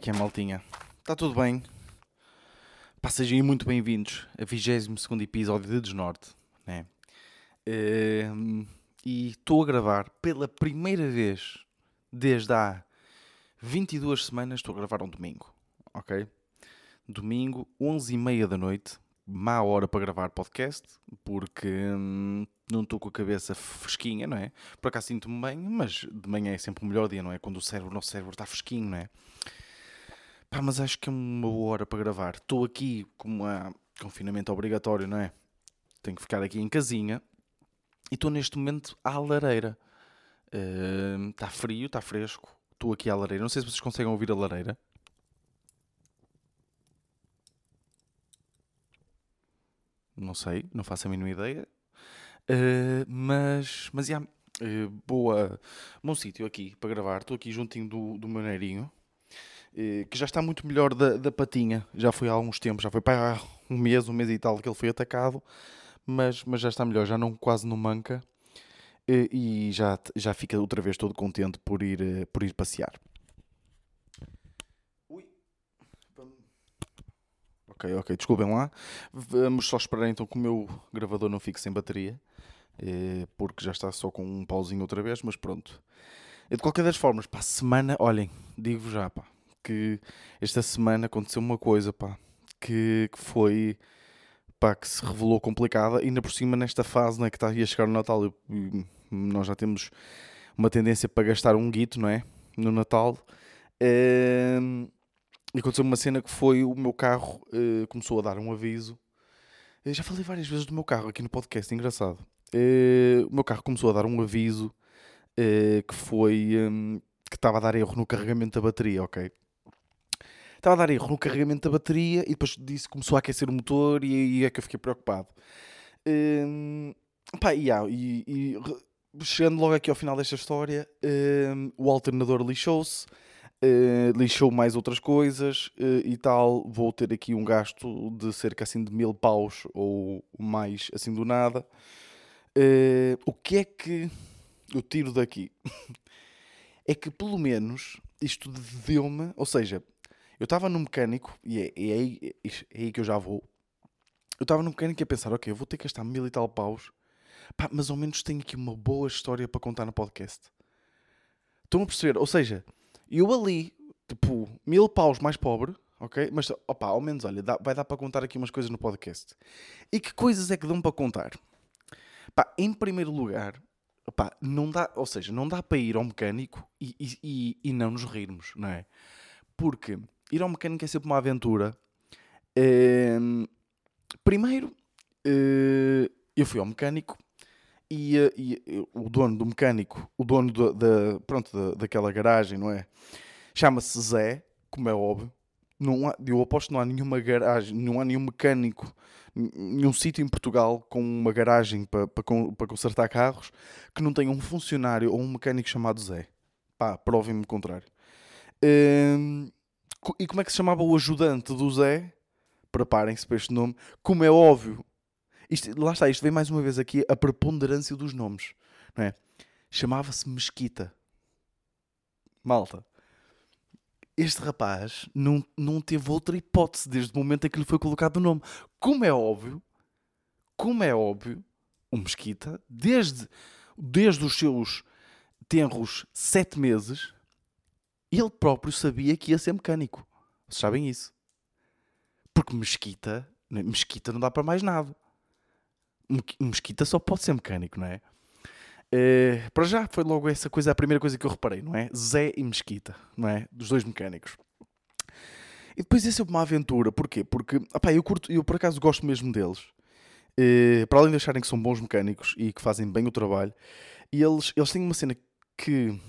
É que é, maltinha? Está tudo bem? Pá, sejam muito bem-vindos a 22 episódio de Desnorte, né? Ehm, e estou a gravar pela primeira vez desde há 22 semanas. Estou a gravar um domingo, ok? Domingo, 11h30 da noite, má hora para gravar podcast, porque hum, não estou com a cabeça fresquinha, não é? Por acaso sinto-me bem, mas de manhã é sempre o melhor dia, não é? Quando o cérebro, o nosso cérebro está fresquinho, não é? Pá, mas acho que é uma boa hora para gravar. Estou aqui como há confinamento obrigatório, não é? Tenho que ficar aqui em casinha. E estou neste momento à lareira. Está uh, frio, está fresco. Estou aqui à lareira. Não sei se vocês conseguem ouvir a lareira. Não sei, não faço a mínima ideia. Uh, mas, mas, já, uh, boa, bom sítio aqui para gravar. Estou aqui juntinho do, do meu neirinho, que já está muito melhor da, da patinha. Já foi há alguns tempos, já foi para um mês, um mês e tal que ele foi atacado, mas, mas já está melhor, já não quase não manca. E já, já fica outra vez todo contente por ir, por ir passear. Ok, ok, desculpem lá. Vamos só esperar então que o meu gravador não fique sem bateria, eh, porque já está só com um pauzinho outra vez, mas pronto. De qualquer das formas, para a semana, olhem, digo-vos já, pá, que esta semana aconteceu uma coisa, pá, que, que foi, pá, que se revelou complicada, ainda por cima nesta fase, né, que está a chegar o Natal, eu, nós já temos uma tendência para gastar um guito, não é? No Natal. Ehm, e aconteceu uma cena que foi o meu carro uh, começou a dar um aviso. Eu já falei várias vezes do meu carro aqui no podcast, engraçado. Uh, o meu carro começou a dar um aviso uh, que foi um, que estava a dar erro no carregamento da bateria, ok? Estava a dar erro no carregamento da bateria e depois disso começou a aquecer o motor e é que eu fiquei preocupado. Um, pá, yeah, e, e, chegando logo aqui ao final desta história, um, o alternador lixou-se. Uh, lixou mais outras coisas uh, e tal. Vou ter aqui um gasto de cerca assim de mil paus ou mais assim do nada. Uh, o que é que eu tiro daqui? é que pelo menos isto deu-me, ou seja, eu estava no mecânico e é, é, aí, é, é aí que eu já vou. Eu estava no mecânico a pensar, ok, eu vou ter que gastar mil e tal paus, pá, mas ao menos tenho aqui uma boa história para contar no podcast. Estão a perceber? Ou seja, eu ali, tipo, mil paus mais pobre, ok? Mas, opa, ao menos, olha, dá, vai dar para contar aqui umas coisas no podcast. E que coisas é que dão para contar? Pá, em primeiro lugar, opa, não dá, ou seja, não dá para ir ao mecânico e, e, e não nos rirmos, não é? Porque ir ao mecânico é sempre uma aventura. Ehm, primeiro, uh, eu fui ao mecânico e, eh, e, e, o dono do mecânico, o dono da, pronto, da, daquela garagem, não é? Chama-se Zé, como é óbvio. Não há, eu aposto que não há nenhuma garagem, não há nenhum mecânico, nenhum sítio em Portugal com uma garagem para consertar carros que não tenha um funcionário ou um mecânico chamado Zé. Pá, provem-me o contrário. Hum, e como é que se chamava o ajudante do Zé? Preparem-se para este nome. Como é óbvio, isto, lá está, isto vem mais uma vez aqui a preponderância dos nomes. Não é? Chamava-se Mesquita. Malta. Este rapaz não, não teve outra hipótese desde o momento em que lhe foi colocado o nome. Como é óbvio, como é óbvio, o Mesquita, desde, desde os seus tenros sete meses, ele próprio sabia que ia ser mecânico. Vocês sabem isso? Porque Mesquita, Mesquita não dá para mais nada. Mesquita só pode ser mecânico, não é? Uh, para já foi logo essa coisa, a primeira coisa que eu reparei, não é? Zé e Mesquita, não é? Dos dois mecânicos. E depois é sempre uma aventura, porquê? Porque, opá, eu curto, eu por acaso gosto mesmo deles. Uh, para além de acharem que são bons mecânicos e que fazem bem o trabalho, e eles, eles têm uma cena que,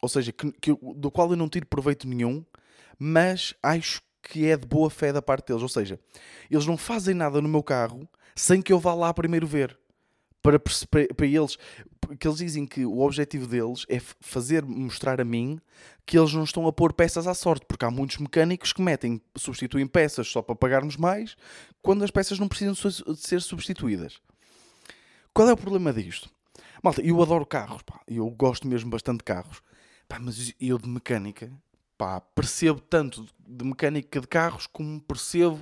ou seja, que, que, do qual eu não tiro proveito nenhum, mas acho que é de boa fé da parte deles. Ou seja, eles não fazem nada no meu carro sem que eu vá lá primeiro ver. Para, para, para eles, porque eles dizem que o objetivo deles é fazer mostrar a mim que eles não estão a pôr peças à sorte, porque há muitos mecânicos que metem, substituem peças só para pagarmos mais, quando as peças não precisam de ser substituídas. Qual é o problema disto? Malta, eu adoro carros, pá, eu gosto mesmo bastante de carros, pá, mas eu de mecânica, pá, percebo tanto de mecânica de carros como percebo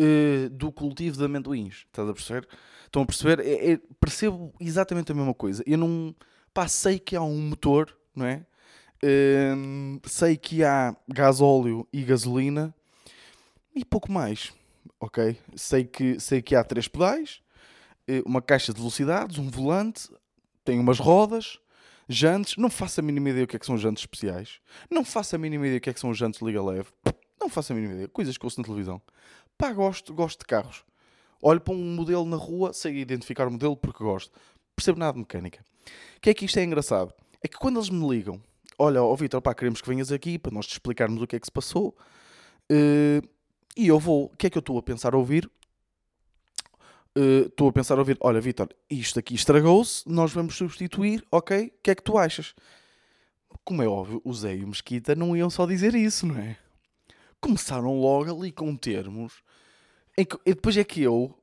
uh, do cultivo de amendoins. Estás a perceber? Estão a perceber? É, é, percebo exatamente a mesma coisa. Eu não. Pá, sei que há um motor, não é? Uh, sei que há gasóleo e gasolina e pouco mais, ok? Sei que, sei que há três pedais, eh, uma caixa de velocidades, um volante, tem umas rodas, jantes. Não faço a mínima ideia o que é que são jantes especiais. Não faço a mínima ideia o que é que são jantes liga leve. Não faço a mínima ideia. Coisas que ouço na televisão. Pá, gosto, gosto de carros. Olho para um modelo na rua, sei identificar o modelo porque gosto. Percebo nada de mecânica. O que é que isto é engraçado? É que quando eles me ligam, olha, ó Vitor, pá, queremos que venhas aqui para nós te explicarmos o que é que se passou. Uh, e eu vou, o que é que eu estou a pensar ouvir? Eh, estou uh, a pensar a ouvir, olha Vitor, isto aqui estragou-se, nós vamos substituir, ok? O que é que tu achas? Como é óbvio, o Zé e o Mesquita não iam só dizer isso, não é? Começaram logo ali com termos. Em que, e depois é que eu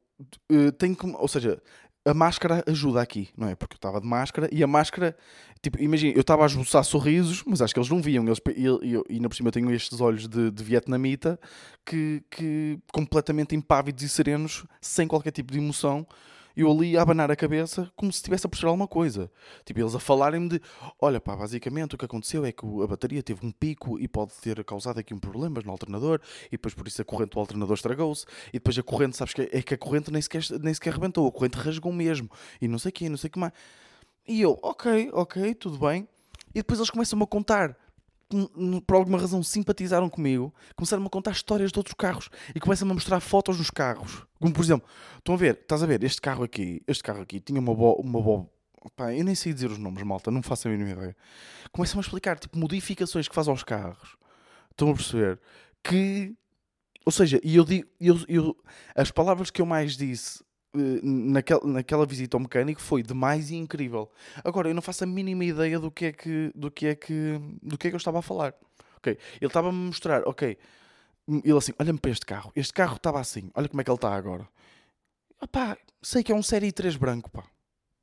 uh, tenho que. Ou seja, a máscara ajuda aqui, não é? Porque eu estava de máscara e a máscara, tipo, imagina, eu estava a esboçar sorrisos, mas acho que eles não viam. Eles, e, e, e ainda por cima eu tenho estes olhos de, de vietnamita que, que completamente impávidos e serenos, sem qualquer tipo de emoção eu ali a abanar a cabeça como se estivesse a perceber alguma coisa. Tipo, eles a falarem-me de: olha, pá, basicamente o que aconteceu é que a bateria teve um pico e pode ter causado aqui um problemas no alternador, e depois por isso a corrente do alternador estragou-se, e depois a corrente, sabes que é que a corrente nem sequer, nem sequer arrebentou, a corrente rasgou mesmo, e não sei o que, não sei o que mais. E eu, ok, ok, tudo bem. E depois eles começam-me a contar por alguma razão simpatizaram comigo, começaram-me a contar histórias de outros carros e começam-me a mostrar fotos dos carros. Como por exemplo, estão a ver, estás a ver, este carro aqui, este carro aqui tinha uma bo, uma bo, eu nem sei dizer os nomes, malta, não faço a mínima ideia. Começam-me a explicar, tipo, modificações que faz aos carros. Estão a perceber? Que, ou seja, e eu digo, eu, eu, as palavras que eu mais disse eh, naquela, visita ao mecânico foi demais e incrível. Agora, eu não faço a mínima ideia do que é que, do que, é que, do que, é que eu estava a falar. Ok, ele estava a me mostrar, ok, ele assim, olha-me para este carro, este carro estava assim, olha como é que ele está agora. Ah, pá, sei que é um Série 3 branco, pá.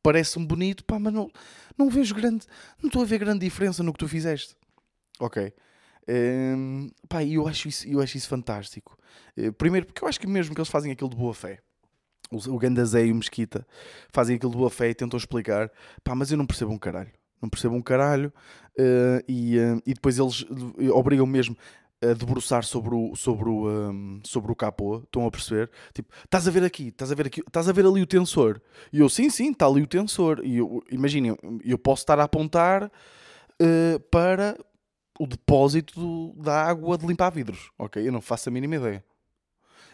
Parece-me bonito, pá, mas não, não vejo grande, não estou a ver grande diferença no que tu fizeste. Ok. Um, pá, eu acho isso, eu acho isso fantástico. Uh, primeiro, porque eu acho que mesmo que eles fazem aquilo de boa fé o Gandazé e o Mesquita fazem aquilo boa fé e tentam explicar, pá, mas eu não percebo um caralho. Não percebo um caralho uh, e, uh, e depois eles obrigam mesmo a debruçar sobre o, sobre o, um, sobre o capô, estão a perceber? Tipo, estás a ver aqui, estás a ver aqui, estás a ver ali o tensor. E eu, sim, sim, está ali o tensor. E eu, imaginem, eu posso estar a apontar uh, para o depósito da água de limpar vidros, ok? Eu não faço a mínima ideia.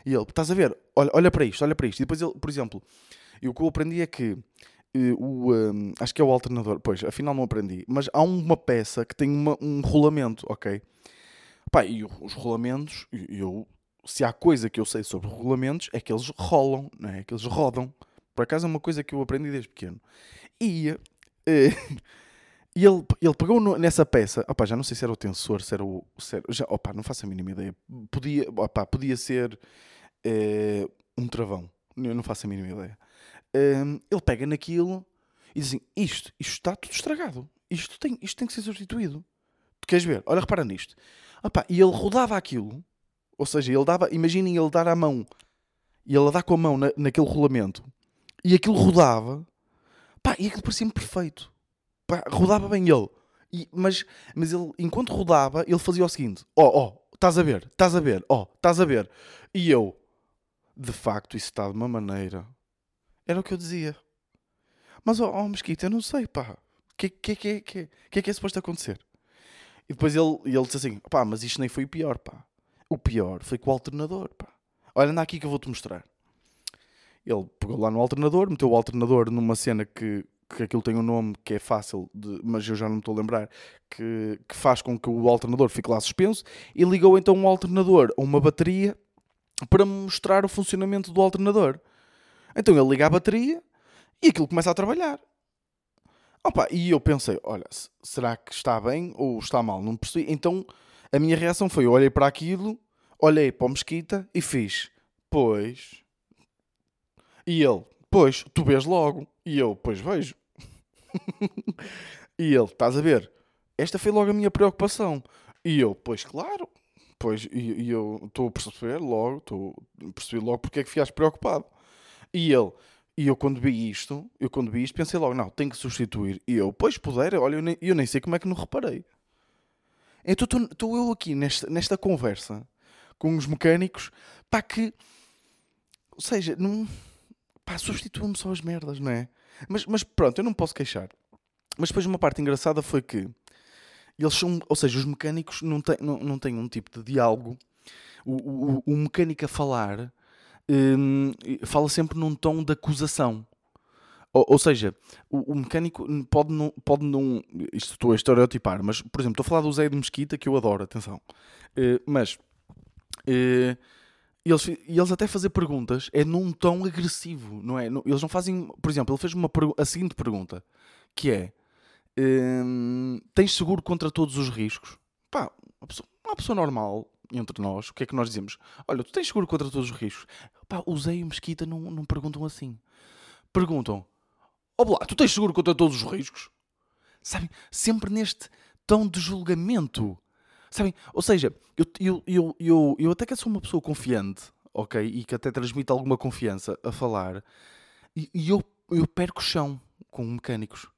E ele, estás a ver? Olha, olha para isto, olha para isto. E depois ele, por exemplo, o que eu aprendi é que uh, o, um, acho que é o alternador, pois, afinal não aprendi, mas há uma peça que tem uma, um rolamento, ok? Pá, e os rolamentos, eu, se há coisa que eu sei sobre rolamentos, é que eles rolam, não é? Que eles rodam. Por acaso é uma coisa que eu aprendi desde pequeno. E, uh, e ele, ele pegou no, nessa peça, opa, já não sei se era o tensor, se era o. Se era, já, opa, não faço a mínima ideia. Podia, opa, podia ser uh, um travão. Eu não faço a mínima ideia. Uh, ele pega naquilo e diz assim: Isto, isto está tudo estragado. Isto tem, isto tem que ser substituído. Tu queres ver? Olha, repara nisto. Opa, e ele rodava aquilo, ou seja, ele dava, imaginem ele dar a mão e ele dar com a mão na, naquele rolamento e aquilo rodava, pá, e aquilo parecia-me perfeito. Pá, rodava bem ele. E, mas, mas ele, enquanto rodava, ele fazia o seguinte: Ó, oh, ó, oh, estás a ver, estás a ver, ó, oh, estás a ver. E eu, de facto, isso está de uma maneira. Era o que eu dizia. Mas, ó, oh, Mesquita, eu não sei, pá. O que, que, que, que, que é que é suposto acontecer? E depois ele, ele disse assim: pá, mas isto nem foi o pior, pá. O pior foi com o alternador, pá. Olha, anda aqui que eu vou-te mostrar. Ele pegou lá no alternador, meteu o alternador numa cena que, que aquilo tem um nome que é fácil, de, mas eu já não me estou a lembrar, que, que faz com que o alternador fique lá suspenso, e ligou então um alternador a uma bateria para mostrar o funcionamento do alternador. Então ele liga a bateria e aquilo começa a trabalhar. Opa, e eu pensei, olha, será que está bem ou está mal? Não percebi. Então a minha reação foi, eu olhei para aquilo, olhei para o Mesquita e fiz, pois. E ele, pois, tu vês logo. E eu, pois vejo. e ele, estás a ver? Esta foi logo a minha preocupação. E eu, pois claro, pois, e, e eu estou a perceber logo, estou a perceber logo porque é que ficaste preocupado. E ele, e eu quando vi isto, eu quando vi isto pensei logo, não, tenho que substituir. E eu, pois puder, olha, eu nem, eu nem sei como é que não reparei. Então estou eu aqui nesta, nesta conversa com os mecânicos, pá, que, ou seja, não, pá, substituam-me só as merdas, não é? Mas, mas pronto, eu não posso queixar. Mas depois uma parte engraçada foi que eles são, ou seja, os mecânicos não têm, não, não têm um tipo de diálogo. O, o, o mecânico a falar um, fala sempre num tom de acusação. Ou, ou seja, o, o, mecânico pode não, pode não. Isto estou a estereotipar, mas por exemplo, estou a falar do Zé de Mesquita, que eu adoro, atenção. Uh, mas uh, eles, eles até fazer perguntas é num tom agressivo, não é? Eles não fazem. Por exemplo, ele fez uma, a seguinte pergunta: que é Hum, tens seguro contra todos os riscos? Pá, uma pessoa, uma pessoa, normal entre nós, o que é que nós dizemos? Olha, tu tens seguro contra todos os riscos? Pá, e o Mesquita não, não perguntam assim. Perguntam: Ó oh, tu tens seguro contra todos os riscos? Sabem? Sempre neste tom de julgamento. Sabem? Ou seja, eu, eu, eu, eu, eu até que sou uma pessoa confiante, ok? E que até transmite alguma confiança a falar, e, e eu, eu perco chão com mecânicos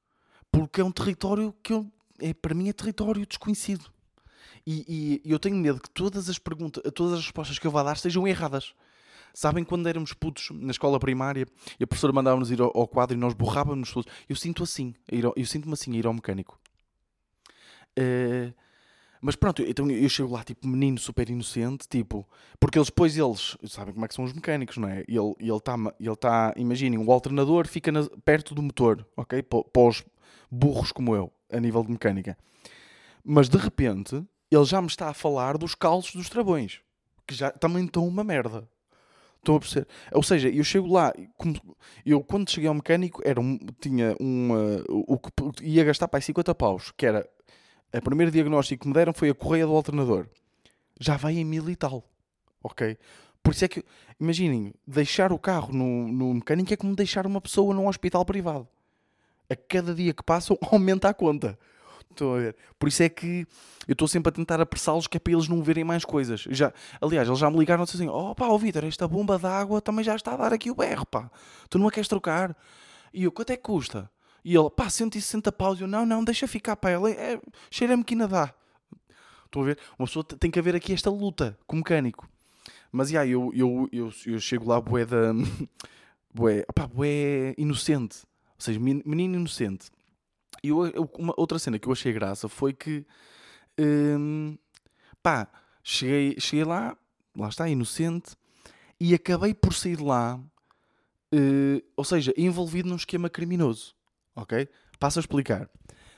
porque é um território que eu, é, para mim é território desconhecido. E, e, eu tenho medo que todas as perguntas, todas as respostas que eu vá dar sejam erradas. Sabem quando éramos putos na escola primária e a professora mandava-nos ir ao, ao, quadro e nós borrávamos todos? Eu sinto assim, eu sinto-me assim a ir ao mecânico. Uh, mas pronto, então eu chego lá, tipo, menino super inocente, tipo, porque eles depois eles sabem como é que são os mecânicos, não é? Ele está, ele ele tá, imaginem, o alternador fica na, perto do motor, ok? Para os, burros como eu, a nível de mecânica. Mas de repente, ele já me está a falar dos calços dos travões, que já também estão uma merda. Estão a perceber? Ou seja, eu chego lá, eu quando cheguei ao mecânico, era um, tinha uma, o que ia gastar para aí 50 paus, que era, a primeiro diagnóstico que me deram foi a correia do alternador. Já vai em mil e tal, ok? Por isso é que, imaginem, deixar o carro no, no mecânico é como deixar uma pessoa num hospital privado a cada dia que passam aumenta a conta. Estão a ver? Por isso é que eu estou sempre a tentar apressá-los que é para eles não verem mais coisas. Já, aliás, eles já me ligaram e disseram assim: Oh pá, Vitor, esta bomba d'água também já está a dar aqui o berro, pá. Tu não a queres trocar? E eu, quanto é que custa? E ele, pá, 160 paus. Eu, não, não, deixa ficar, pá. Ele, é, cheira-me que ainda dá. Estão a ver? Uma pessoa tem que haver aqui esta luta com o mecânico. Mas, já, eu, eu, eu, eu chego lá, bué da. bué, pá, bué inocente. Ou seja, menino inocente. E eu, uma outra cena que eu achei graça foi que, hum, pá, cheguei, cheguei lá, lá está, inocente, e acabei por sair de lá, uh, ou seja, envolvido num esquema criminoso. Ok? Passo a explicar.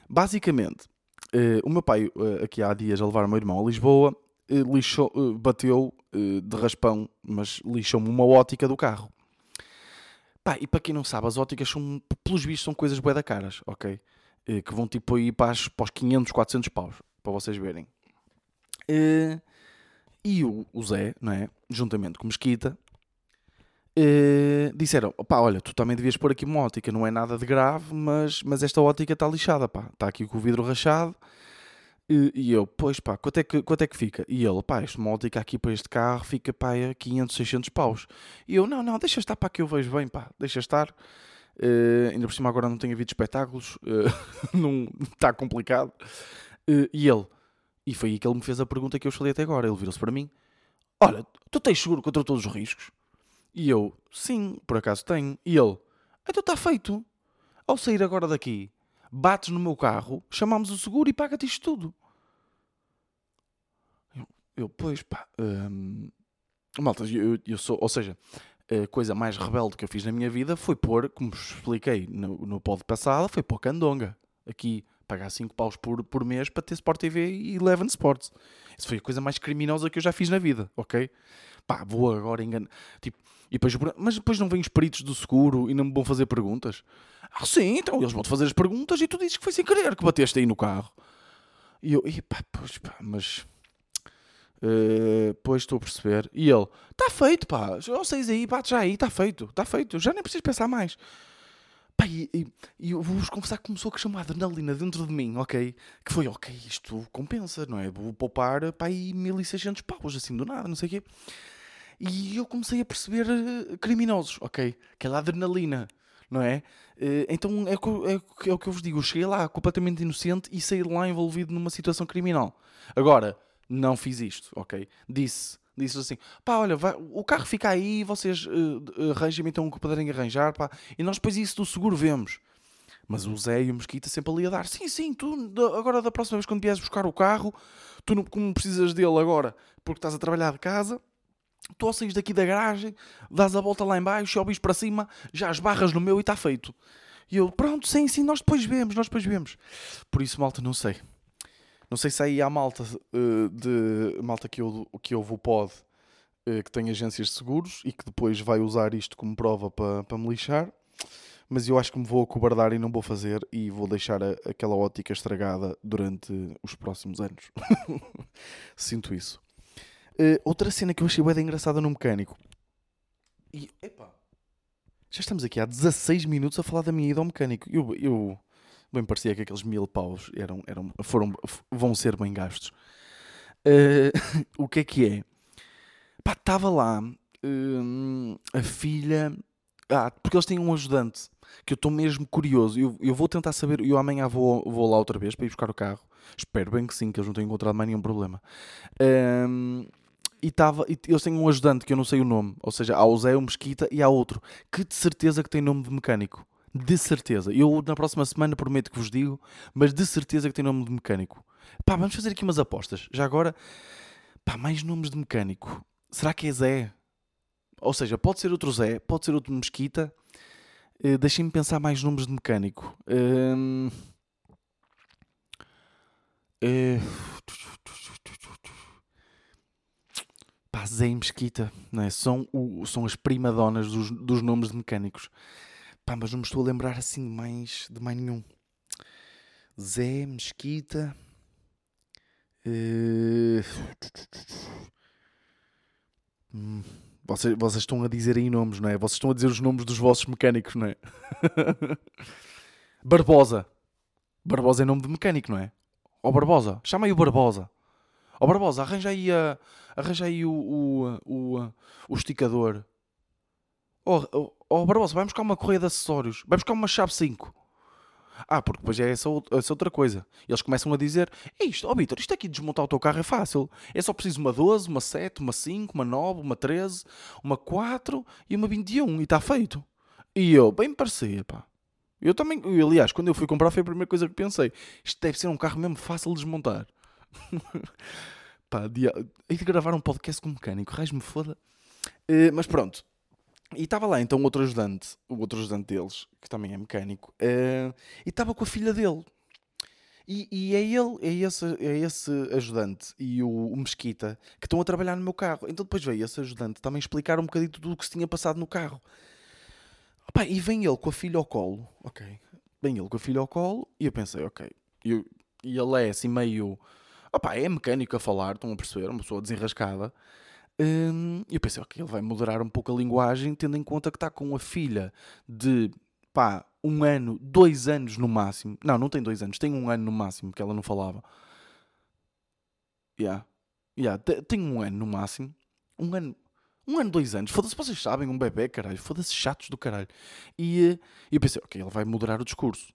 Basicamente, uh, o meu pai, uh, aqui há dias, a levar o meu irmão a Lisboa, lixou, bateu de raspão, mas lixou-me uma ótica do carro. Pá, e para quem não sabe, as óticas são, pelos vistos, são coisas bué da caras, ok? Que vão tipo aí para, as, para os 500, 400 paus, para vocês verem. E o, o Zé, não é? Juntamente com Mesquita, eh, disseram: pá, olha, tu também devias pôr aqui uma ótica, não é nada de grave, mas, mas esta ótica está lixada, pá, está aqui com o vidro rachado e, eu, pois pá, quanto é, que, quanto é que fica? E ele, pá, esta módica aqui para este carro fica pá, a 500, 600 paus. E eu, não, não, deixa estar para que eu vejo bem, pá, deixa estar. Uh, ainda por cima agora não tenho havido espetáculos, uh, não está complicado. E ele, e foi aí que ele me fez a pergunta que eu falei até agora. Ele virou-se para mim: Olha, tu tens seguro contra todos os riscos? E eu, sim, por acaso tenho. E ele, então está feito. Ao sair agora daqui, bates no meu carro, chamamos o seguro e paga-te isto tudo. Eu, eu pois pá, hum, malta, eu, eu sou, ou seja, a coisa mais rebelde que eu fiz na minha vida foi pôr, como expliquei no, no pod passado, foi pôr candonga. Aqui, pagar 5 paus por, por mês para ter Sport TV e Eleven Sports. Isso foi a coisa mais criminosa que eu já fiz na vida, ok? Pá, vou agora enganar. Tipo, e depois, mas depois não vêm os peritos do seguro e não me vão fazer perguntas. Ah, sim, então eles vão-te fazer as perguntas e tu dizes que foi sem querer que bateste aí no carro. E eu, e pá, pois pá, mas. Uh, pois estou a perceber. E ele, está feito, pá. Ou seis aí, bate já aí, está feito, está feito. Já nem preciso pensar mais. Pá, e, e, e eu vou-vos confessar que começou a uma adrenalina dentro de mim, ok? Que foi, ok, isto compensa, não é? Vou poupar, pá, aí 1600 paus, assim, do nada, não sei o quê. E eu comecei a perceber eh, criminosos, ok? Aquela adrenalina, não é? Eh, então é, é, é o que eu vos digo, eu cheguei lá completamente inocente e saí lá envolvido numa situação criminal. Agora, não fiz isto, ok? Disse, disse assim, pá, olha, vai- o carro fica aí, vocês eh, arranjem então o que puderem arranjar, pá, e nós depois isso do seguro vemos. Mas o Zé e o Mesquita sempre ali a dar, sim, sim, tu agora da próxima vez quando vieres buscar o carro, tu não, como precisas dele agora, porque estás a trabalhar de casa, tu ao daqui da garagem, dás a volta lá em baixo, sobes para cima, já esbarras no meu e está feito. E eu, pronto, sim, sim, nós depois vemos, nós depois vemos. Por isso, malta, não sei. Não sei se aí há malta eh, de malta que eu, que eu vou pod eh, que tem agências de seguros e que depois vai usar isto como prova para para me lixar. Mas eu acho que me vou acobardar e não vou fazer e vou deixar a- aquela ótica estragada durante os próximos anos. Sinto isso. Eh, outra cena que eu achei bem engraçada no mecânico. E, epá, já estamos aqui há 16 minutos a falar da minha ida ao mecânico. Eu, eu bem parecia que aqueles mil paus eram, eram, foram, vão ser bem gastos. Eh, o que é que é? Pá, estava lá hum, a filha. Ah, porque eles têm um ajudante que eu estou mesmo curioso. Eu, eu vou tentar saber. Eu amanhã vou, vou lá outra vez para ir buscar o carro. Espero bem que sim, que eles não tenham encontrado mais nenhum problema. Hum, e, tava, e eles um ajudante que eu não sei o nome. Ou seja, há o Zé, o Mesquita e há outro que de certeza que tem nome de mecânico. De certeza. Eu na próxima semana prometo que vos digo, mas de certeza que tem nome de mecânico. Pá, vamos fazer aqui umas apostas. Já agora, pá, mais nomes de mecânico. Será que é Zé? Ou seja, pode ser outro Zé, pode ser outro Mesquita. Eh, Deixem-me pensar mais nomes de mecânico. Hum, eh, Pá, Zé e Mesquita, não é? São, o, são as primadonas dos, dos nomes de mecânicos. Pá, mas não me estou a lembrar assim de mais, de mais nenhum. Zé, Mesquita. eh, hum, Vocês, vocês estão a dizer aí nomes, não é? Vocês estão a dizer os nomes dos vossos mecânicos, não é? Barbosa. Barbosa é nome de mecânico, não é? Ó Barbosa, chama aí o Barbosa. Ó Barbosa, arranja aí, a, arranja aí o, o, o, o esticador. Ó oh, oh, Barbosa, vai buscar uma correia de acessórios. Vai buscar uma chave 5. Ah, porque depois é essa, essa outra coisa. Eles começam a dizer: "É isto, ó Vitor, isto aqui de desmontar o teu carro é fácil. É só preciso uma 12, uma 7, uma 5, uma 9, uma 13, uma 4 e uma 21 e está feito. E eu, bem parecia, pá. Eu também, aliás, quando eu fui comprar foi a primeira coisa que pensei. Isto deve ser um carro mesmo fácil de desmontar. pá, dia... de gravar um podcast com um mecânico, raios me foda. Eh, mas pronto. E estava lá então outro ajudante, o outro ajudante deles, que também é mecânico, eh, e estava com a filha dele. E, e é ele, é esse, é esse ajudante e o, o Mesquita que estão a trabalhar no meu carro. Então depois veio esse ajudante também explicar um bocadinho tudo o que se tinha passado no carro. Opa, e vem ele com a filha ao colo, ok. Vem ele com a filha ao colo e eu pensei, ok. Eu- e ele é assim meio. Opa, é mecânico a falar, estão a perceber, uma pessoa desenrascada. Hum, eu pensei, ok, ele vai moderar um pouco a linguagem, tendo em conta que está com a filha de pá, um ano, dois anos no máximo. Não, não tem dois anos, tem um ano no máximo que ela não falava. Yeah. Yeah, te- tem um ano no máximo. Um ano, um ano, dois anos. Foda-se, vocês sabem, um bebê, caralho. Foda-se, chatos do caralho. E eh, eu pensei, ok, ele vai moderar o discurso.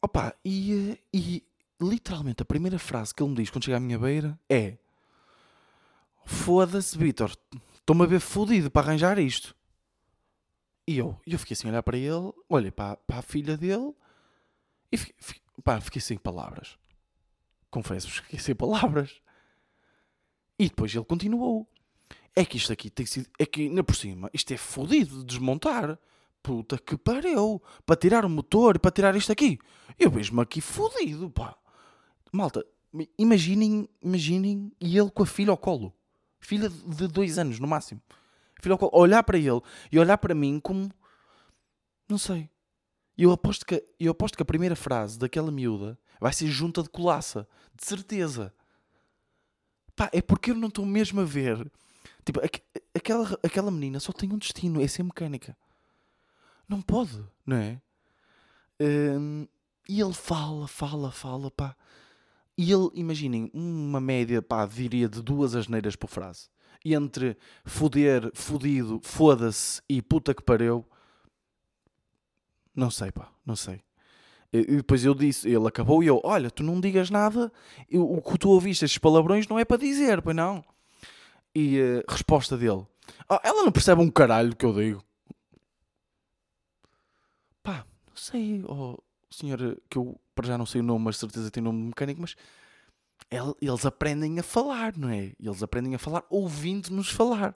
Opa, e, eh, e literalmente a primeira frase que ele me diz quando chega à minha beira é: Foda-se, Vitor, estou-me a ver fodido para arranjar isto. E eu, eu fiquei assim a olhar para ele, olhei para, para a filha dele e fiquei, fiquei, pá, fiquei sem palavras. Confesso-vos, que fiquei sem palavras. E depois ele continuou. É que isto aqui tem sido. É que, ainda por cima, isto é fodido de desmontar. Puta que pariu. Para tirar o motor para tirar isto aqui. Eu vejo-me aqui fodido, pá. Malta, imaginem, imaginem e ele com a filha ao colo. Filha de dois anos, no máximo. Filha ao colo. Olhar para ele e olhar para mim como. Não sei. Eu aposto que, eu aposto que a primeira frase daquela miúda vai ser junta de colaça. De certeza. Pá, é porque eu não estou mesmo a ver. Tipo, aqu- aquela, aquela menina só tem um destino, é ser mecânica. Não pode, não é? Hum, e ele fala, fala, fala, pá. E ele, imaginem, uma média, pá, diria de duas asneiras por frase. E entre foder, fodido, foda-se e puta que pariu, não sei, pá, não sei. E depois eu disse, ele acabou e eu, olha, tu não digas nada, eu, o que tu ouviste, estes palavrões, não é para dizer, pois não. E a uh, resposta dele, oh, ela não percebe um caralho que eu digo. Pá, não sei, oh, senhor, que eu para já não sei o nome, mas certeza tem nome de mecânico, mas eles aprendem a falar, não é? Eles aprendem a falar ouvindo-nos falar.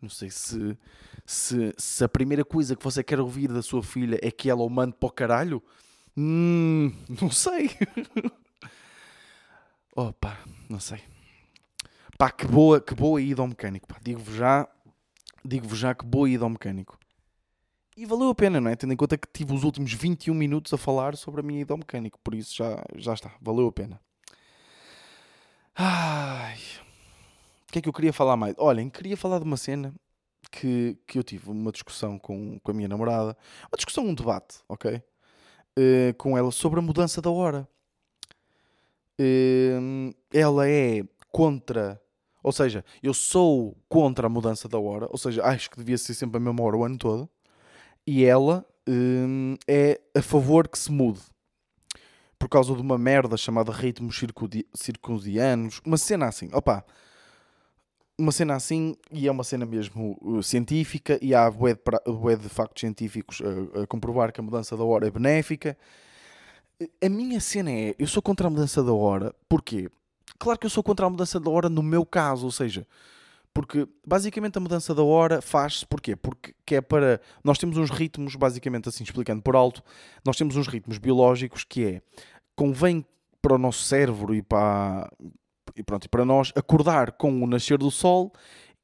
Não sei se, se, se, a primeira coisa que você quer ouvir da sua filha é que ela o mande para o caralho. Hum, não sei. Opa, não sei. Pá, que boa, que boa ida ao mecânico. Digo-vos já, digo-vos já que boa ida ao mecânico. E valeu a pena, não é? Tendo em conta que tive os últimos 21 minutos a falar sobre a minha ida ao mecânico. Por isso já, já está, valeu a pena. Ai. O que é que eu queria falar mais? Olhem, queria falar de uma cena que, que eu tive uma discussão com, com a minha namorada. Uma discussão, um debate, ok? Uh, com ela sobre a mudança da hora. Uh, ela é contra. Ou seja, eu sou contra a mudança da hora. Ou seja, acho que devia ser sempre a mesma hora o ano todo. E ela uh, é a favor que se mude por causa de uma merda chamada ritmos circundianos, uma cena assim, opa, uma cena assim, e é uma cena mesmo uh, científica, e há bué de, de factos científicos a, a, comprovar que a mudança da hora é benéfica. A minha cena é, eu sou contra a mudança da hora, porquê? Claro que eu sou contra a mudança da hora no meu caso, ou seja, porque basicamente a mudança da hora faz-se porquê? Porque é para. Nós temos uns ritmos, basicamente assim explicando por alto, nós temos uns ritmos biológicos que é. Convém para o nosso cérebro e para, e pronto, e para nós acordar com o nascer do sol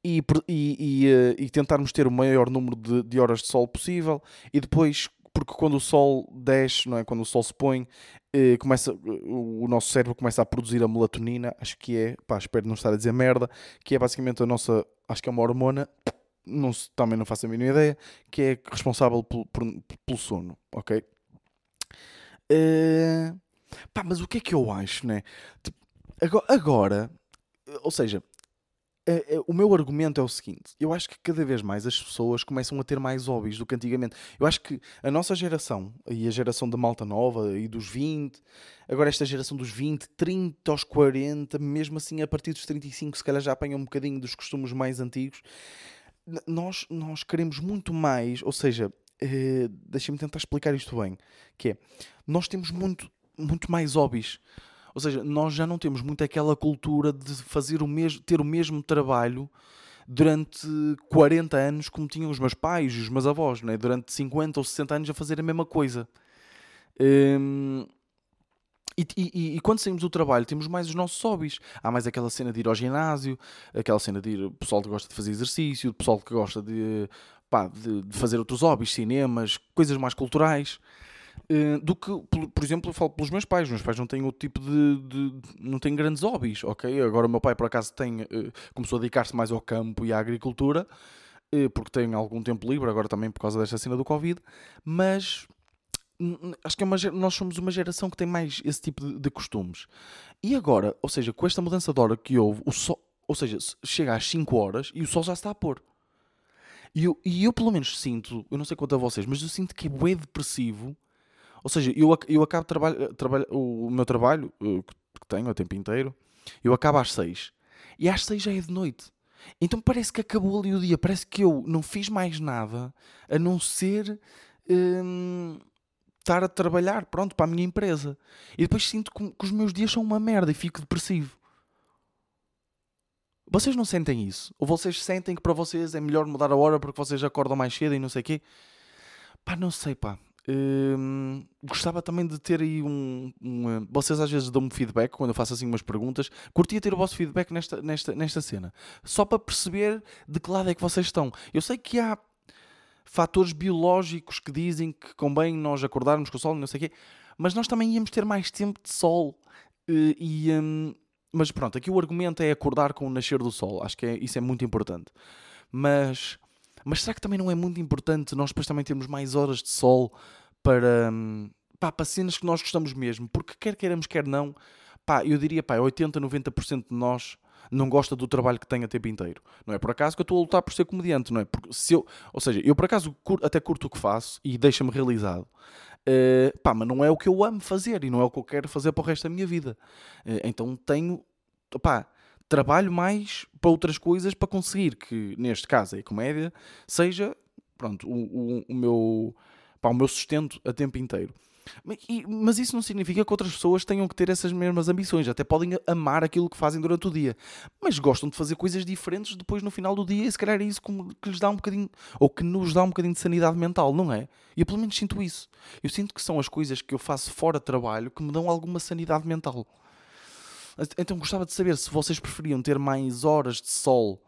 e, e, e, eh, e tentarmos ter o maior número de, de horas de sol possível e depois porque quando o sol desce, não é? quando o sol se põe, eh, começa, o nosso cérebro começa a produzir a melatonina, acho que é, pá, espero não estar a dizer merda, que é basicamente a nossa, acho que é uma hormona, não, também não faço a mínima ideia, que é responsável pelo, pelo sono, ok? Uh, pá, mas o que é que eu acho, né? Tipo, agora, agora, ou seja, o meu argumento é o seguinte: eu acho que cada vez mais as pessoas começam a ter mais hobbies do que antigamente. Eu acho que a nossa geração, e a geração da malta nova e dos 20, agora esta geração dos 20, 30 aos 40, mesmo assim a partir dos 35, se calhar já apanham um bocadinho dos costumes mais antigos. Nós, nós queremos muito mais, ou seja, eh, deixem-me tentar explicar isto bem: que é, nós temos muito, muito mais hobbies. Ou seja, nós já não temos muito aquela cultura de fazer o mesmo, ter o mesmo trabalho durante 40 anos como tinham os meus pais e os meus avós, né? durante 50 ou 60 anos a fazer a mesma coisa. Hum, e, e, e, quando saímos do trabalho temos mais os nossos hobbies. Há mais aquela cena de ir ao ginásio, aquela cena de ir, o pessoal que gosta de fazer exercício, o pessoal que gosta de, pá, de, de fazer outros hobbies, cinemas, coisas mais culturais. Eh, do que, por, exemplo, eu falo pelos meus pais. Meus pais não têm outro tipo de, de não têm grandes hobbies, ok? Agora o meu pai, por acaso, tem, uh, começou a dedicar-se mais ao campo e à agricultura, uh, porque tem algum tempo livre, agora também por causa desta cena do Covid, mas acho que é uma, nós somos uma geração que tem mais esse tipo de, de, costumes. E agora, ou seja, com esta mudança de hora que houve, o sol, ou seja, chega às 5 horas e o sol já está a pôr. E eu, e eu pelo menos sinto, eu não sei quanto a vocês, mas eu sinto que é bem depressivo ou seja, eu, eu acabo trabalho, trabalho, o meu trabalho, que tenho o tempo inteiro, eu acabo às seis. E às seis já é de noite. Então parece que acabou ali o dia. Parece que eu não fiz mais nada a não ser hum, estar a trabalhar, pronto, para a minha empresa. E depois sinto que, que os meus dias são uma merda e fico depressivo. Vocês não sentem isso? Ou vocês sentem que para vocês é melhor mudar a hora porque vocês acordam mais cedo e não sei o quê? Pá, não sei, pá. Hum, gostava também de ter aí um, um, eh, Vocês às vezes dão-me feedback quando eu faço assim umas perguntas. Curtia ter o vosso feedback nesta, nesta, nesta cena. Só para perceber de que lado é que vocês estão. Eu sei que há fatores biológicos que dizem que convém nós acordarmos com o sol, não sei o quê, mas nós também íamos ter mais tempo de sol. E, um, mas pronto, aqui o argumento é acordar com o nascer do sol. Acho que é, isso é muito importante. Mas Mas será que também não é muito importante nós depois também termos mais horas de sol para, hum, pá, para cenas que nós gostamos mesmo? Porque quer queiramos, quer não, pá, eu diria, pá, 80, 90% de nós não gosta do trabalho que tem a tempo inteiro. Não é por acaso que eu estou a lutar por ser comediante, não é? Porque se eu, ou seja, eu por acaso até curto o que faço e deixa-me realizado. Uh, pá, mas não é o que eu amo fazer e não é o que eu quero fazer para o resto da minha vida. Uh, então tenho, pá, trabalho mais para outras coisas para conseguir que, neste caso, a comédia seja, pronto, o, o, o meu, pá, o meu sustento a tempo inteiro. Mas isso não significa que outras pessoas tenham que ter essas mesmas ambições. Até podem amar aquilo que fazem durante o dia. Mas gostam de fazer coisas diferentes depois no final do dia. E se calhar é isso que lhes dá um bocadinho, ou que nos dá um bocadinho de sanidade mental, não é? E eu pelo menos sinto isso. Eu sinto que são as coisas que eu faço fora de trabalho que me dão alguma sanidade mental. Então gostava de saber se vocês preferiam ter mais horas de sol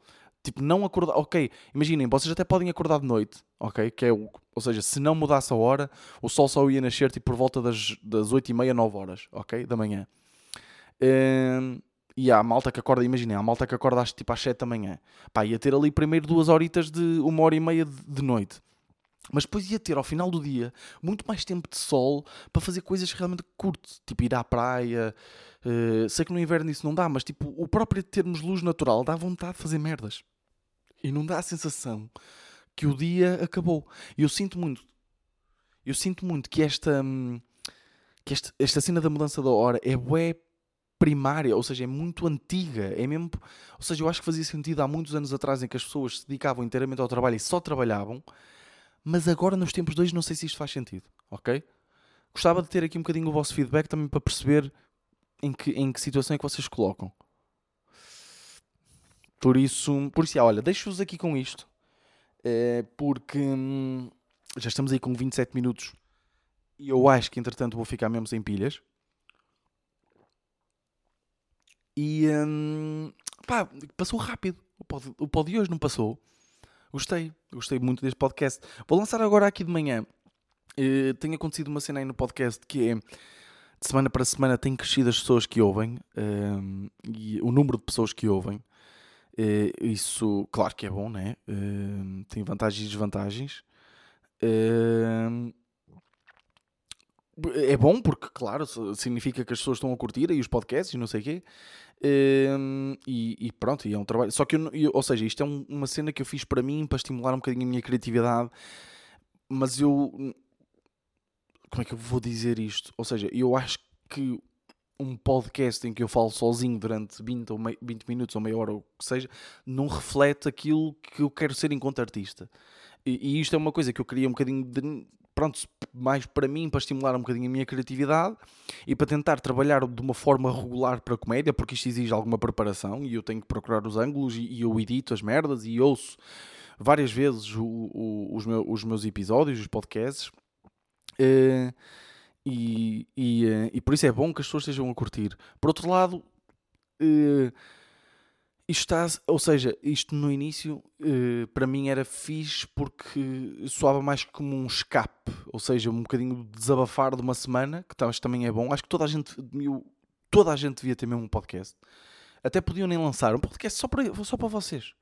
Tipo, não acordar. Ok, imaginem, vocês até podem acordar de noite, ok? Que é o, ou seja, se não mudasse a hora, o sol só ia nascer tipo, por volta das, das 8 e meia, 9 horas, ok? Da manhã. Um, e há a malta que acorda, imaginem, há a malta que acorda às, tipo, às 7 da manhã. Pá, ia ter ali primeiro duas horitas de uma hora e meia de, de noite. Mas depois ia ter ao final do dia muito mais tempo de sol para fazer coisas que realmente curto, tipo ir à praia. Uh, sei que no inverno isso não dá, mas tipo, o próprio termos luz natural dá vontade de fazer merdas e não dá a sensação que o dia acabou. E eu sinto muito, eu sinto muito que esta, hum, que esta, esta cena da mudança da hora é bué primária, ou seja, é muito antiga, é mesmo, ou seja, eu acho que fazia sentido há muitos anos atrás em que as pessoas se dedicavam inteiramente ao trabalho e só trabalhavam, mas agora nos tempos dois não sei se isto faz sentido, ok? Gostava de ter aqui um bocadinho o vosso feedback também para perceber em que, em que situação é que vocês colocam. Por isso, por isso, olha, deixo-vos aqui com isto, é, porque hum, já estamos aí com 27 minutos e eu acho que entretanto vou ficar mesmo sem pilhas. E hum, pá, passou rápido. O pod, o pod de hoje não passou. Gostei, gostei muito deste podcast. Vou lançar agora aqui de manhã. Uh, tem acontecido uma cena aí no podcast que é de semana para semana tem crescido as pessoas que ouvem uh, e o número de pessoas que ouvem. Uh, isso, claro que é bom, né? Uh, tem vantagens e desvantagens. Uh, é bom porque, claro, significa que as pessoas estão a curtir aí os podcasts e não sei o quê. E, e, pronto, e é um trabalho. Só que, eu, eu, ou seja, isto é um, uma cena que eu fiz para mim, para estimular um bocadinho a minha criatividade. Mas eu. Como é que eu vou dizer isto? Ou seja, eu acho que um podcast em que eu falo sozinho durante 20, ou mei, 20 minutos ou meia hora, ou o que seja, não reflete aquilo que eu quero ser enquanto artista. E, e isto é uma coisa que eu queria um bocadinho de, pronto, mais para mim, para estimular um bocadinho a minha criatividade e para tentar trabalhar de uma forma regular para a comédia, porque isto exige alguma preparação e eu tenho que procurar os ângulos e, eu edito as merdas e ouço várias vezes o, o, os, meus, os meus episódios, os podcasts. Uh, e, e, eh, e, por isso é bom que as pessoas estejam a curtir. Por outro lado, uh, está, ou seja, isto no início uh, para mim era fixe porque soava mais como um escape, ou seja, um bocadinho de desabafar de uma semana, que também é bom. Acho que toda a gente, toda a gente devia ter mesmo um podcast. Até podiam nem lançar um podcast só para, só para vocês,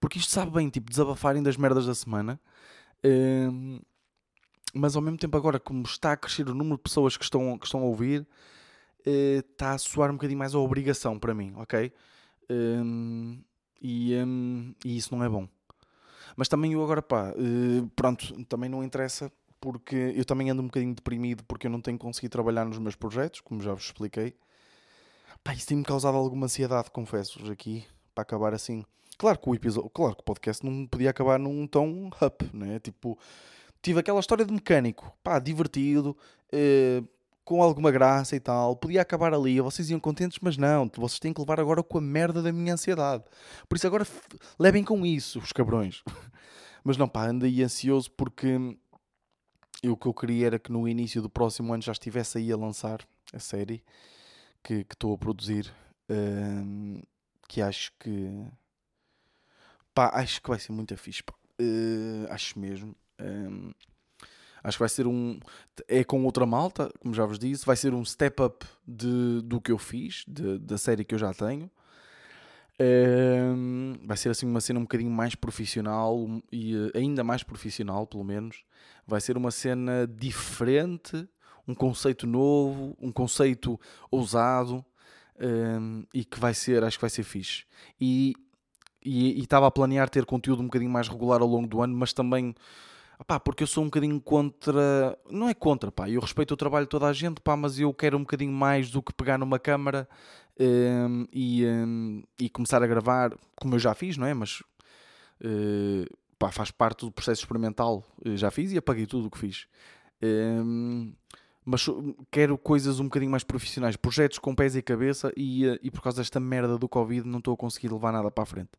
porque isto sabe bem, tipo, desabafarem das merdas da semana. Uh, mas ao mesmo tempo agora como está a crescer o número de pessoas que estão, que estão a ouvir uh, está a soar um bocadinho mais a obrigação para mim, ok? Um, e, um, e, isso não é bom. Mas também eu agora, pá, uh, pronto, também não interessa porque eu também ando um bocadinho deprimido porque eu não tenho conseguido trabalhar nos meus projetos, como já vos expliquei. Pá, isso tem-me causado alguma ansiedade, confesso-vos aqui, para acabar assim. Claro que o episódio, claro que o podcast não podia acabar num tom up, né? Tipo, tive aquela história de mecânico, pá, divertido, eh, com alguma graça e tal, podia acabar ali, vocês iam contentes, mas não, vocês têm que levar agora com a merda da minha ansiedade. Por isso agora levem com isso, os cabrões. mas não, pá, andei ansioso porque eu, o que eu queria era que no início do próximo ano já estivesse aí a lançar a série que estou a produzir, ehm, que acho que pá, acho que vai ser muito fixe, pá. Uh, acho mesmo. Um, acho que vai ser um. É com outra malta, como já vos disse. Vai ser um step up de, do que eu fiz, de, da série que eu já tenho. Um, vai ser assim uma cena um bocadinho mais profissional e uh, ainda mais profissional, pelo menos. Vai ser uma cena diferente, um conceito novo, um conceito ousado um, e que vai ser, acho que vai ser fixe. E estava a planear ter conteúdo um bocadinho mais regular ao longo do ano, mas também Pá, porque eu sou um bocadinho contra. Não é contra, pá. Eu respeito o trabalho de toda a gente, pá, mas eu quero um bocadinho mais do que pegar numa câmara um, e, um, e começar a gravar, como eu já fiz, não é? Mas uh, pá, faz parte do processo experimental. Eu já fiz e apaguei tudo o que fiz. Um, mas quero coisas um bocadinho mais profissionais, projetos com pés e cabeça, e, eh, e por causa desta merda do Covid não estou a conseguir levar nada para a frente.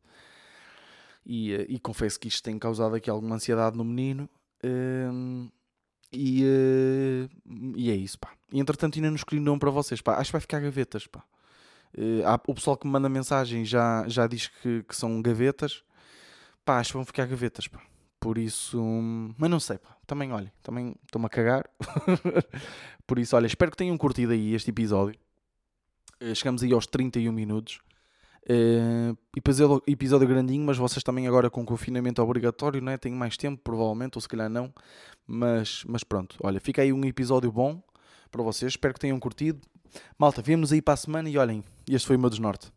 E, eh, e confesso que isto tem causado aqui alguma ansiedade no menino. Um, e, uh, e é isso, pá. E entretanto ainda não escolhi nome para vocês, pá. Acho que vai ficar gavetas, pá. Uh, há, o pessoal que me manda mensagem já, já diz que, que são gavetas. Pá, acho que vão ficar gavetas, pá. Por isso, mas não sei, pá. Também, olha, também estou-me a cagar. Por isso, olha, espero que tenham curtido aí este episódio. Chegamos aí aos 31 minutos. Uh, episódio, episódio grandinho, mas vocês também agora com confinamento obrigatório, não é? Têm mais tempo, provavelmente, ou se calhar não. Mas, mas pronto, olha, fica aí um episódio bom para vocês. Espero que tenham curtido. Malta, vemos aí para a semana e olhem, este foi o meu desnorte.